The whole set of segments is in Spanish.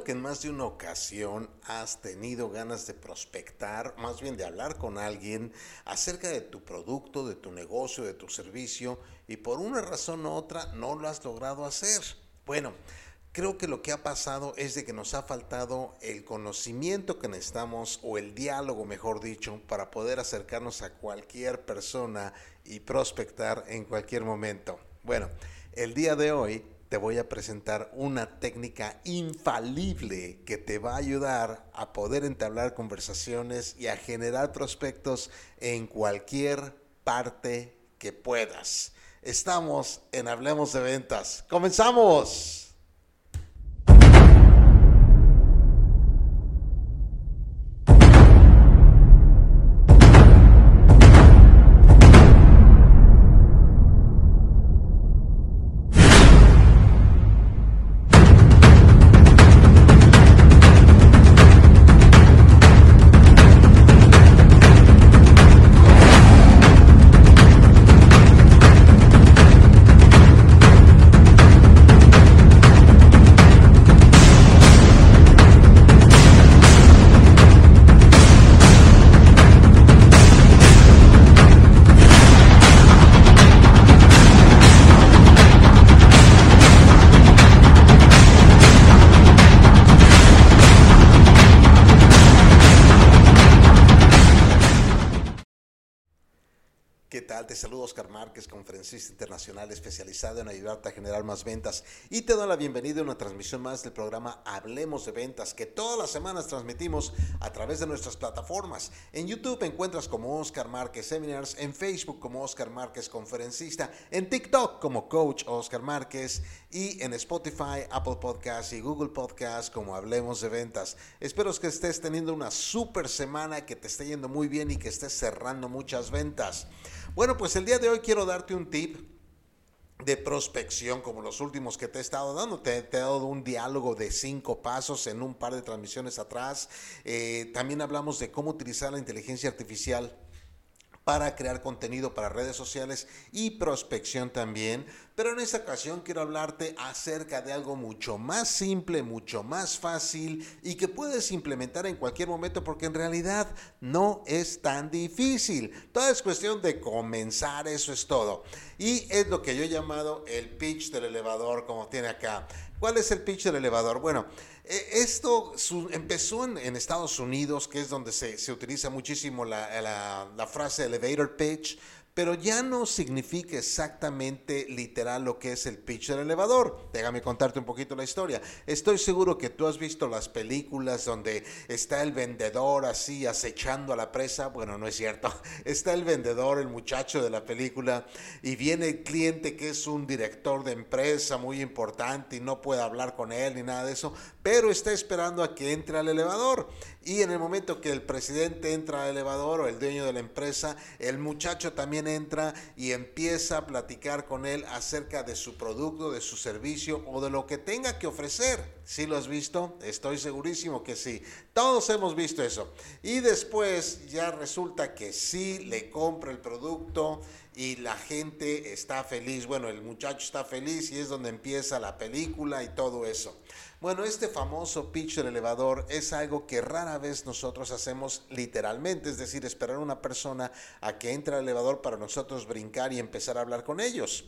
que en más de una ocasión has tenido ganas de prospectar, más bien de hablar con alguien acerca de tu producto, de tu negocio, de tu servicio, y por una razón u otra no lo has logrado hacer. Bueno, creo que lo que ha pasado es de que nos ha faltado el conocimiento que necesitamos o el diálogo, mejor dicho, para poder acercarnos a cualquier persona y prospectar en cualquier momento. Bueno, el día de hoy te voy a presentar una técnica infalible que te va a ayudar a poder entablar conversaciones y a generar prospectos en cualquier parte que puedas. Estamos en Hablemos de Ventas. ¡Comenzamos! Te saludo Oscar Márquez, conferencista internacional especializado en ayudarte a generar más ventas y te doy la bienvenida a una transmisión más del programa Hablemos de Ventas que todas las semanas transmitimos a través de nuestras plataformas. En YouTube encuentras como Oscar Márquez Seminars, en Facebook como Oscar Márquez Conferencista, en TikTok como Coach Oscar Márquez y en Spotify, Apple Podcasts y Google Podcasts como Hablemos de Ventas. Espero que estés teniendo una super semana, que te esté yendo muy bien y que estés cerrando muchas ventas. Bueno, pues el día de hoy quiero darte un tip de prospección como los últimos que te he estado dando. Te, he dado un diálogo de cinco pasos en un par de transmisiones atrás. Eh, también hablamos de cómo utilizar la inteligencia artificial para crear contenido para redes sociales y prospección también. Pero en esta ocasión quiero hablarte acerca de algo mucho más simple, mucho más fácil y que puedes implementar en cualquier momento porque en realidad no es tan difícil. Todo es cuestión de comenzar, eso es todo. Y es lo que yo he llamado el pitch del elevador, como tiene acá. ¿Cuál es el pitch del elevador? Bueno, eh, esto empezó en, Estados Unidos, que es donde se, utiliza muchísimo la, la frase elevator pitch, pero ya no significa exactamente literal lo que es el pitch del elevador. Déjame contarte un poquito la historia. Estoy seguro que tú has visto las películas donde está el vendedor así acechando a la presa. Bueno, no es cierto. Está el vendedor, el muchacho de la película, y viene el cliente que es un director de empresa muy importante y no puede hablar con él ni nada de eso, pero está esperando a que entre al elevador. Y en el momento que el presidente entra al elevador o el dueño de la empresa, el muchacho también entra y empieza a platicar con él acerca de su producto, de su servicio o de lo que tenga que ofrecer. ¿Sí lo has visto? Estoy segurísimo que sí. Todos hemos visto eso. Y después ya resulta que sí le compra el producto y la gente está feliz. Bueno, el muchacho está feliz y es donde empieza la película y todo eso. Bueno, este famoso pitch del elevador es algo que rara vez nosotros hacemos literalmente, es decir, esperar a una persona a que entre al elevador para nosotros brincar y empezar a hablar con ellos.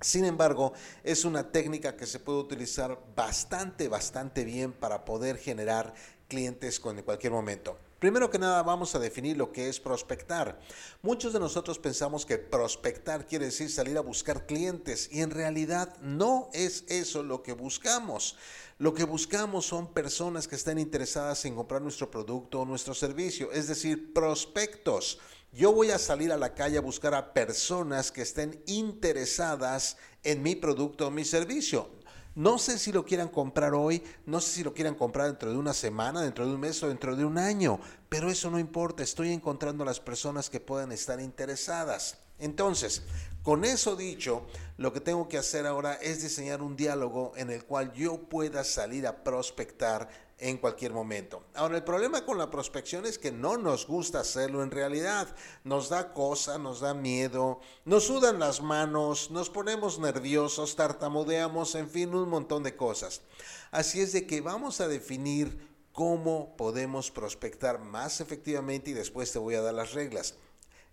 Sin embargo, es una técnica que se puede utilizar bastante, bastante bien para poder generar clientes en cualquier momento. Primero que nada vamos a definir lo que es prospectar. Muchos de nosotros pensamos que prospectar quiere decir salir a buscar clientes y en realidad no es eso lo que buscamos. Lo que buscamos son personas que estén interesadas en comprar nuestro producto o nuestro servicio, es decir, prospectos. Yo voy a salir a la calle a buscar a personas que estén interesadas en mi producto o mi servicio. No sé si lo quieran comprar hoy, no sé si lo quieran comprar dentro de una semana, dentro de un mes o dentro de un año, pero eso no importa, estoy encontrando las personas que puedan estar interesadas. Entonces, Con eso dicho, lo que tengo que hacer ahora es diseñar un diálogo en el cual yo pueda salir a prospectar en cualquier momento. Ahora, el problema con la prospección es que no nos gusta hacerlo en realidad. Nos da cosa, nos da miedo, nos sudan las manos, nos ponemos nerviosos, tartamudeamos, en fin, un montón de cosas. Así es de que vamos a definir cómo podemos prospectar más efectivamente y después te voy a dar las reglas.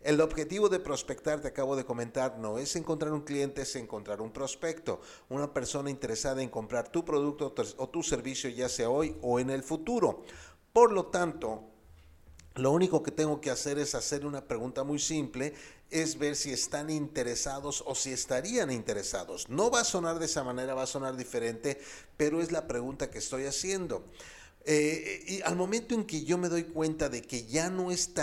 El objetivo de prospectar, te acabo de comentar, no es encontrar un cliente, es encontrar un prospecto, una persona interesada en comprar tu producto o tu servicio ya sea hoy o en el futuro. Por lo tanto, lo único que tengo que hacer es hacer una pregunta muy simple, es ver si están interesados o si estarían interesados. No va a sonar de esa manera, va a sonar diferente, pero es la pregunta que estoy haciendo. Eh, y al momento en que yo me doy cuenta de que ya no es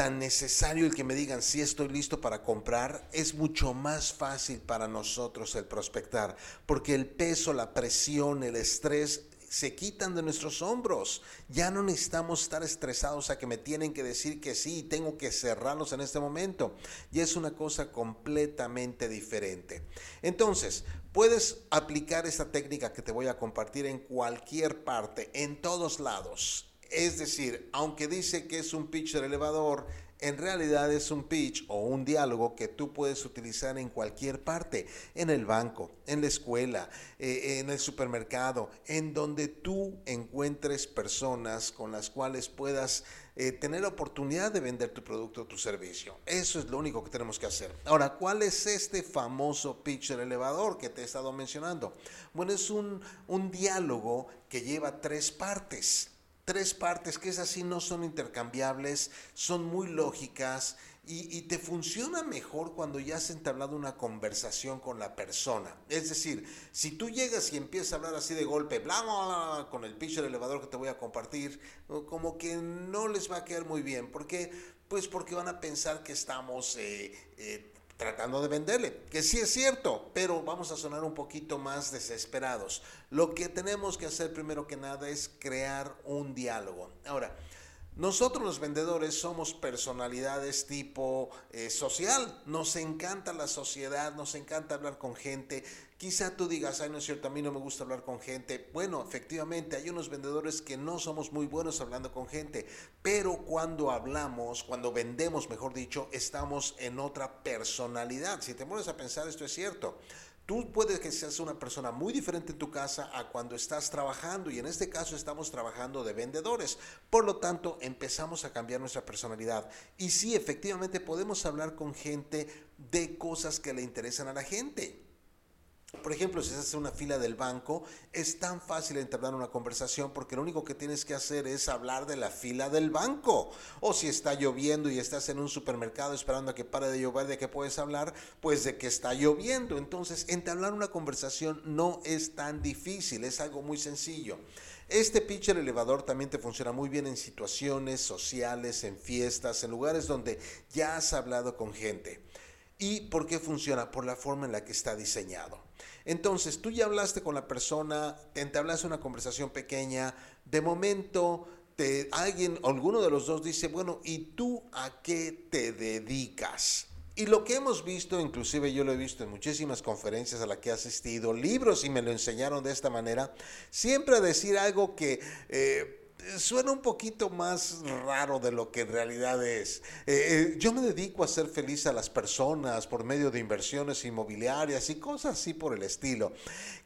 tan necesario el que me digan si estoy listo para comprar, es mucho más fácil para nosotros el prospectar, porque el peso, la presión, el estrés se quitan de nuestros hombros. Ya no necesitamos estar estresados a que me tienen que decir que sí y tengo que cerrarlos en este momento. Y es una cosa completamente diferente. Entonces, puedes aplicar esta técnica que te voy a compartir en cualquier parte, en todos lados es decir, aunque dice que es un pitch del elevador, en realidad es un pitch o un diálogo que tú puedes utilizar en cualquier parte, en el banco, en la escuela, eh, en el supermercado, en donde tú encuentres personas con las cuales puedas eh, tener la oportunidad de vender tu producto o tu servicio. Eso es lo único que tenemos que hacer. Ahora, ¿cuál es este famoso pitch del elevador que te he estado mencionando? Bueno, es un, un diálogo que lleva tres partes tres partes que es así no son intercambiables, son muy lógicas y, te funciona mejor cuando ya has entablado una conversación con la persona. Es decir, si tú llegas y empiezas a hablar así de golpe, bla, bla, bla, con el pitch del elevador que te voy a compartir, como que no les va a quedar muy bien. ¿Por qué? Pues porque van a pensar que estamos eh, eh, tratando de venderle, que sí es cierto, pero vamos a sonar un poquito más desesperados. Lo que tenemos que hacer primero que nada es crear un diálogo. Ahora, nosotros los vendedores somos personalidades tipo eh, social, nos encanta la sociedad, nos encanta hablar con gente. Quizá tú digas, ay, no es cierto, a mí no me gusta hablar con gente. Bueno, efectivamente, hay unos vendedores que no somos muy buenos hablando con gente, pero cuando hablamos, cuando vendemos, mejor dicho, estamos en otra personalidad. Si te pones a pensar, esto es cierto. Tú puedes que seas una persona muy diferente en tu casa a cuando estás trabajando y en este caso estamos trabajando de vendedores. Por lo tanto, empezamos a cambiar nuestra personalidad. Y sí, efectivamente podemos hablar con gente de cosas que le interesan a la gente. Por ejemplo, si estás en una fila del banco, es tan fácil entablar una conversación porque lo único que tienes que hacer es hablar de la fila del banco. O si está lloviendo y estás en un supermercado esperando a que pare de llover, ¿de qué puedes hablar? Pues de que está lloviendo. Entonces, entablar una conversación no es tan difícil, es algo muy sencillo. Este pitcher elevador también te funciona muy bien en situaciones sociales, en fiestas, en lugares donde ya has hablado con gente. ¿Y por qué funciona? Por la forma en la que está diseñado. Entonces, tú ya hablaste con la persona, te entablaste una conversación pequeña, de momento te, alguien, alguno de los dos dice, bueno, ¿y tú a qué te dedicas? Y lo que hemos visto, inclusive yo lo he visto en muchísimas conferencias a las que he asistido, libros y me lo enseñaron de esta manera, siempre decir algo que... Eh, suena un poquito más raro de lo que en realidad es. Eh, eh, yo me dedico a hacer feliz a las personas por medio de inversiones inmobiliarias y cosas así por el estilo.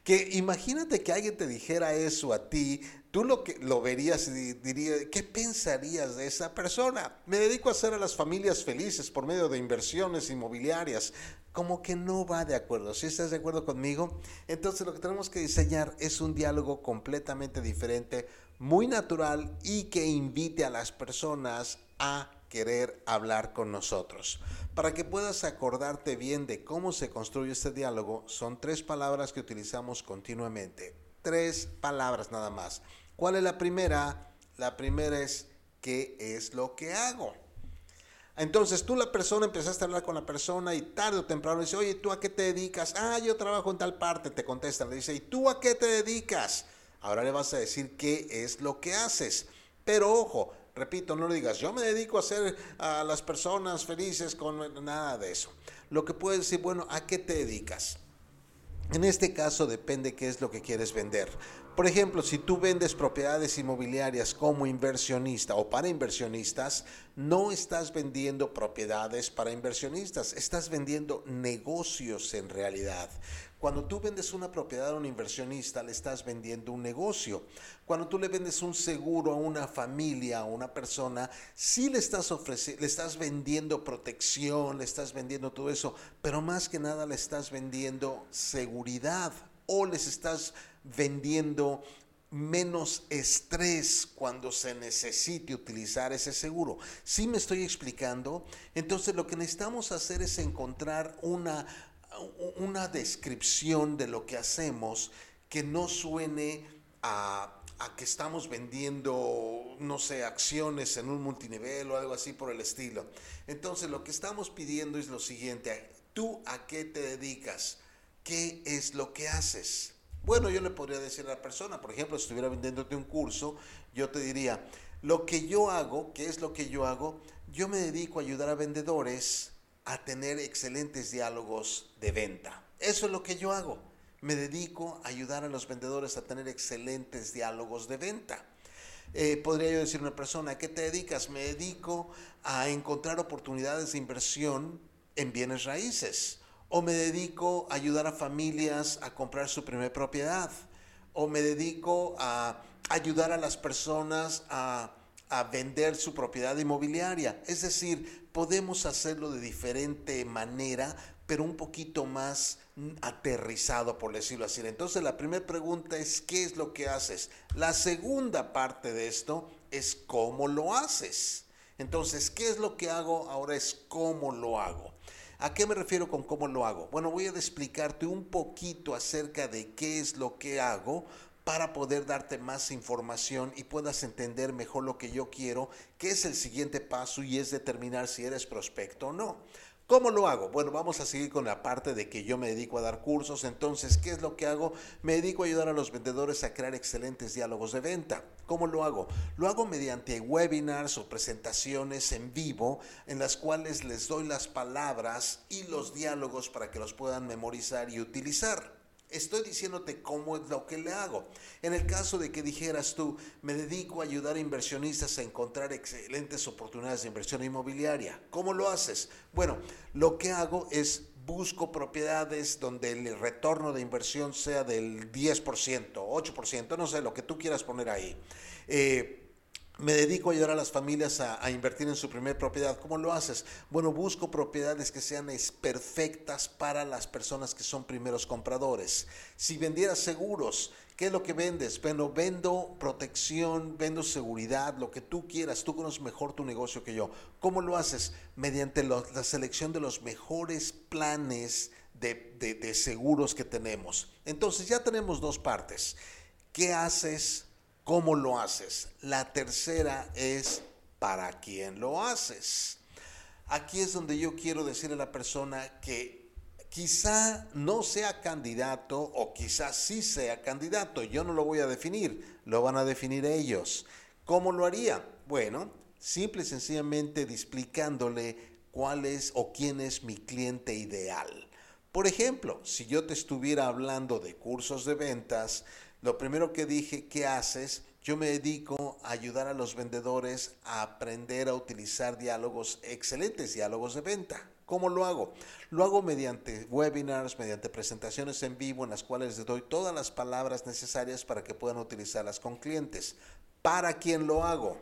Que imagínate que alguien te dijera eso a ti, tú lo que lo verías y dirías, ¿qué pensarías de esa persona? Me dedico a hacer a las familias felices por medio de inversiones inmobiliarias. Como que no va de acuerdo. Si estás de acuerdo conmigo, entonces lo que tenemos que diseñar es un diálogo completamente diferente muy natural y que invite a las personas a querer hablar con nosotros. Para que puedas acordarte bien de cómo se construye este diálogo, son tres palabras que utilizamos continuamente. Tres palabras nada más. ¿Cuál es la primera? La primera es ¿qué es lo que hago? Entonces tú la persona empezaste a hablar con la persona y tarde o temprano dice, oye, ¿tú a qué te dedicas? Ah, yo trabajo en tal parte, te contestan, le dice, ¿y tú a qué te dedicas? Ahora le vas a decir qué es lo que haces. Pero ojo, repito, no le digas, yo me dedico a hacer a las personas felices con nada de eso. lo que puedes decir, bueno, ¿a qué te dedicas? En este caso depende qué es lo que quieres vender. Por ejemplo, si tú vendes propiedades inmobiliarias como inversionista o para inversionistas, no estás vendiendo propiedades para inversionistas, estás vendiendo negocios en realidad. Cuando tú vendes una propiedad a un inversionista, le estás vendiendo un negocio. Cuando tú le vendes un seguro a una familia, a una persona, sí le estás ofreciendo, le estás vendiendo protección, le estás vendiendo todo eso, pero más que nada le estás vendiendo seguridad o les estás vendiendo menos estrés cuando se necesite utilizar ese seguro. Si me estoy explicando? Entonces lo que necesitamos hacer es encontrar una, una descripción de lo que hacemos que no suene a, a, que estamos vendiendo, no sé, acciones en un multinivel o algo así por el estilo. Entonces lo que estamos pidiendo es lo siguiente, ¿tú a qué te dedicas? ¿Qué es lo que haces? Bueno, yo le podría decir a la persona, por ejemplo, si estuviera vendiéndote un curso, yo te diría, lo que yo hago, ¿qué es lo que yo hago? Yo me dedico a ayudar a vendedores a tener excelentes diálogos de venta. Eso es lo que yo hago. Me dedico a ayudar a los vendedores a tener excelentes diálogos de venta. Eh, podría yo decir a una persona, ¿a qué te dedicas? Me dedico a encontrar oportunidades de inversión en bienes raíces o me dedico a ayudar a familias a comprar su primer propiedad, o me dedico a ayudar a las personas a, a vender su propiedad inmobiliaria. Es decir, podemos hacerlo de diferente manera, pero un poquito más aterrizado, por decirlo así. Entonces, la primera pregunta es, ¿qué es lo que haces? La segunda parte de esto es cómo lo haces. Entonces, ¿qué es lo que hago? Ahora es cómo lo hago. ¿A qué me refiero con cómo lo hago? Bueno, voy a explicarte un poquito acerca de qué es lo que hago para poder darte más información y puedas entender mejor lo que yo quiero, que es el siguiente paso y es determinar si eres prospecto o no. ¿Cómo lo hago? Bueno, vamos a seguir con la parte de que yo me dedico a dar cursos. Entonces, ¿qué es lo que hago? Me dedico a ayudar a los vendedores a crear excelentes diálogos de venta. ¿Cómo lo hago? Lo hago mediante webinars o presentaciones en vivo en las cuales les doy las palabras y los diálogos para que los puedan memorizar y utilizar. Estoy diciéndote cómo es lo que le hago. En el caso de que dijeras tú, me dedico a ayudar a inversionistas a encontrar excelentes oportunidades de inversión inmobiliaria. ¿Cómo lo haces? Bueno, lo que hago es busco propiedades donde el retorno de inversión sea del 10%, 8%, no sé, lo que tú quieras poner ahí. Eh, me dedico a ayudar a las familias a, invertir en su primer propiedad. ¿Cómo lo haces? Bueno, busco propiedades que sean perfectas para las personas que son primeros compradores. Si vendieras seguros, ¿qué es lo que vendes? Bueno, vendo protección, vendo seguridad, lo que tú quieras. Tú conoces mejor tu negocio que yo. ¿Cómo lo haces? Mediante la selección de los mejores planes de, de seguros que tenemos. Entonces ya tenemos dos partes. ¿Qué haces? ¿Cómo lo haces? La tercera es para quién lo haces. Aquí es donde yo quiero decirle a la persona que quizá no sea candidato o quizá sí sea candidato. Yo no lo voy a definir, lo van a definir ellos. ¿Cómo lo haría? Bueno, simple y sencillamente explicándole cuál es o quién es mi cliente ideal. Por ejemplo, si yo te estuviera hablando de cursos de ventas, lo primero que dije, ¿qué haces? Yo me dedico a ayudar a los vendedores a aprender a utilizar diálogos, excelentes diálogos de venta. ¿Cómo lo hago? Lo hago mediante webinars, mediante presentaciones en vivo en las cuales les doy todas las palabras necesarias para que puedan utilizarlas con clientes. ¿Para quién lo hago?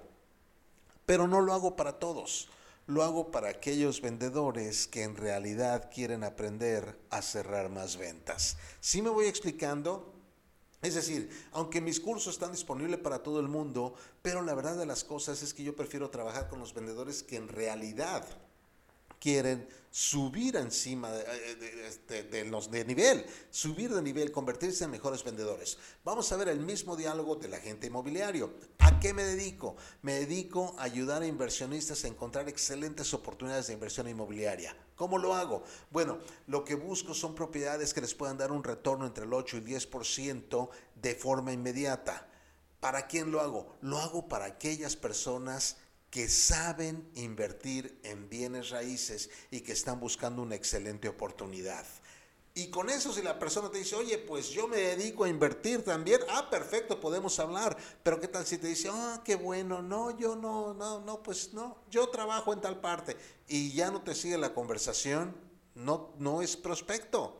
Pero no lo hago para todos. Lo hago para aquellos vendedores que en realidad quieren aprender a cerrar más ventas. ¿Sí me voy explicando? Es decir, aunque mis cursos están disponibles para todo el mundo, pero la verdad de las cosas es que yo prefiero trabajar con los vendedores que en realidad quieren subir encima de, de, los de nivel, subir de nivel, convertirse en mejores vendedores. Vamos a ver el mismo diálogo del agente inmobiliario. ¿A qué me dedico? Me dedico a ayudar a inversionistas a encontrar excelentes oportunidades de inversión inmobiliaria. ¿Cómo lo hago? Bueno, lo que busco son propiedades que les puedan dar un retorno entre el 8 y 10% de forma inmediata. ¿Para quién lo hago? Lo hago para aquellas personas que saben invertir en bienes raíces y que están buscando una excelente oportunidad. Y con eso si la persona te dice, oye, pues yo me dedico a invertir también, ah, perfecto, podemos hablar. Pero ¿qué tal si te dice, ah, qué bueno, no, yo no, no, no, pues no, yo trabajo en tal parte y ya no te sigue la conversación, no, no es prospecto.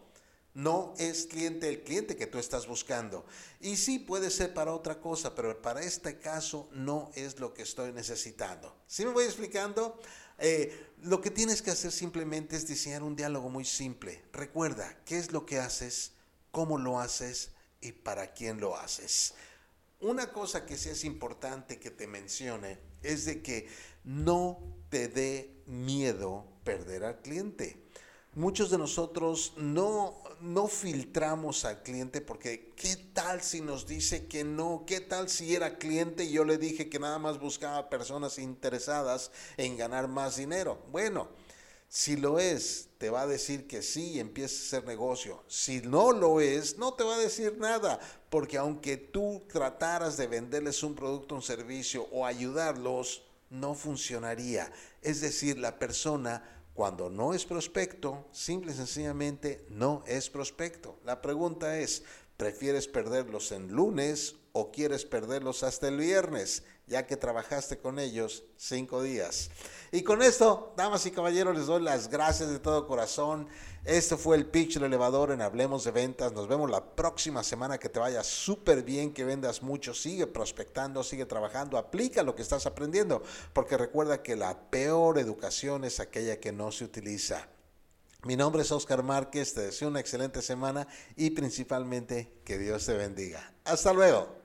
No es cliente el cliente que tú estás buscando. Y sí puede ser para otra cosa, pero para este caso no es lo que estoy necesitando. ¿Sí me voy explicando? Eh, lo que tienes que hacer simplemente es diseñar un diálogo muy simple. Recuerda qué es lo que haces, cómo lo haces y para quién lo haces. Una cosa que sí es importante que te mencione es de que no te dé miedo perder al cliente muchos de nosotros no, no filtramos al cliente porque ¿qué tal si nos dice que no? ¿Qué tal si era cliente y yo le dije que nada más buscaba personas interesadas en ganar más dinero? Bueno, si lo es, te va a decir que sí y empieza a hacer negocio. Si no lo es, no te va a decir nada, porque aunque tú trataras de venderles un producto, un servicio o ayudarlos, no funcionaría. Es decir, la persona cuando no es prospecto, simple y sencillamente no es prospecto. La pregunta es, ¿prefieres perderlos en lunes o quieres perderlos hasta el viernes, ya que trabajaste con ellos cinco días? Y con esto, damas y caballeros, les doy las gracias de todo corazón. Este fue el pitch del elevador en Hablemos de Ventas. Nos vemos la próxima semana. Que te vaya súper bien, que vendas mucho. Sigue prospectando, sigue trabajando. Aplica lo que estás aprendiendo. Porque recuerda que la peor educación es aquella que no se utiliza. Mi nombre es Oscar Márquez. Te deseo una excelente semana y principalmente que Dios te bendiga. Hasta luego.